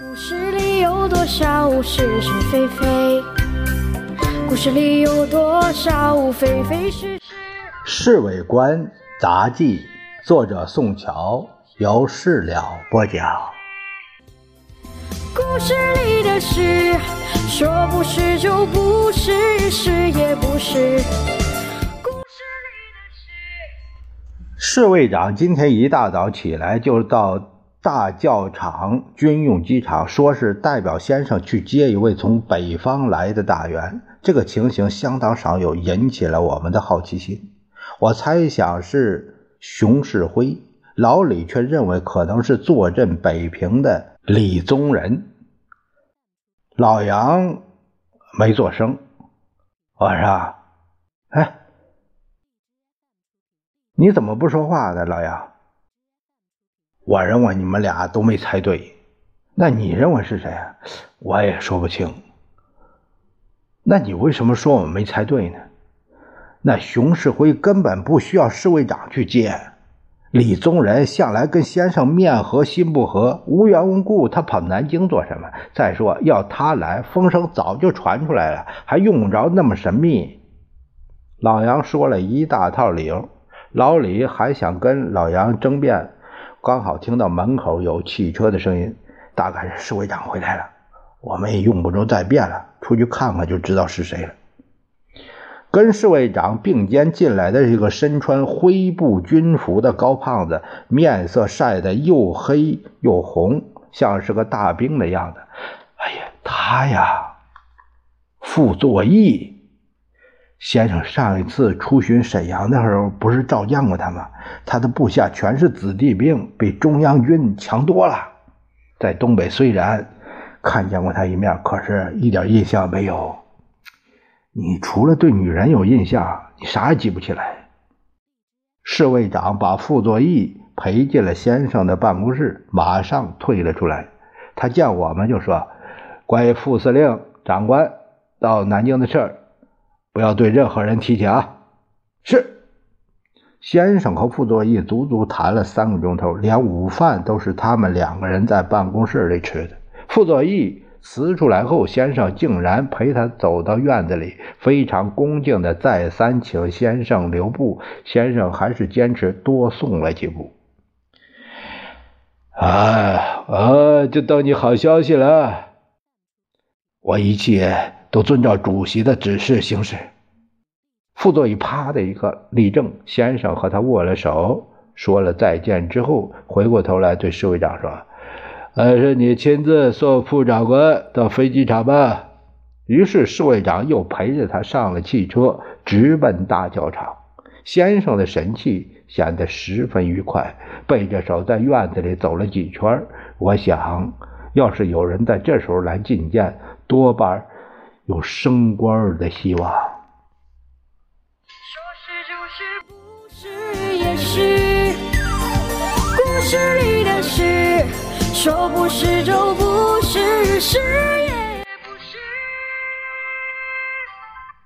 故事里有多少是是非非？故事里有多少非非是是？《侍卫官杂记》，作者宋乔，由事了播讲。故事里的事，说不是就不是，是也不是。故事里的事。侍卫长今天一大早起来就到大教场军用机场，说是代表先生去接一位从北方来的大员。这个情形相当少有，引起了我们的好奇心。我猜想是熊式辉，老李却认为可能是坐镇北平的李宗仁。老杨没做声，我说：“哎，你怎么不说话呢，老杨？”我认为你们俩都没猜对，那你认为是谁啊？我也说不清。那你为什么说我们没猜对呢？那熊世辉根本不需要侍卫长去接，李宗仁向来跟先生面和心不和，无缘无故他跑南京做什么？再说要他来，风声早就传出来了，还用不着那么神秘。老杨说了一大套理由，老李还想跟老杨争辩。刚好听到门口有汽车的声音，大概是侍卫长回来了。我们也用不着再变了，出去看看就知道是谁了。跟侍卫长并肩进来的是一个身穿灰布军服的高胖子，面色晒得又黑又红，像是个大兵的样子。哎呀，他呀，傅作义。先生上一次出巡沈阳的时候，不是召见过他吗？他的部下全是子弟兵，比中央军强多了。在东北虽然看见过他一面，可是一点印象没有。你除了对女人有印象，你啥也记不起来。侍卫长把傅作义陪进了先生的办公室，马上退了出来。他见我们就说：“关于副司令长官到南京的事儿。”不要对任何人提起啊！是，先生和傅作义足足谈了三个钟头，连午饭都是他们两个人在办公室里吃的。傅作义辞出来后，先生竟然陪他走到院子里，非常恭敬的再三请先生留步。先生还是坚持多送了几步。啊啊！就等你好消息了，我一切。都遵照主席的指示行事。傅作义啪的一个立正，先生和他握了手，说了再见之后，回过头来对侍卫长说：“还是你亲自送副长官到飞机场吧。”于是侍卫长又陪着他上了汽车，直奔大教场。先生的神气显得十分愉快，背着手在院子里走了几圈。我想，要是有人在这时候来觐见，多半。有升官的希望。说是就是，不是也是。故事里的事，说不是就不是，是也。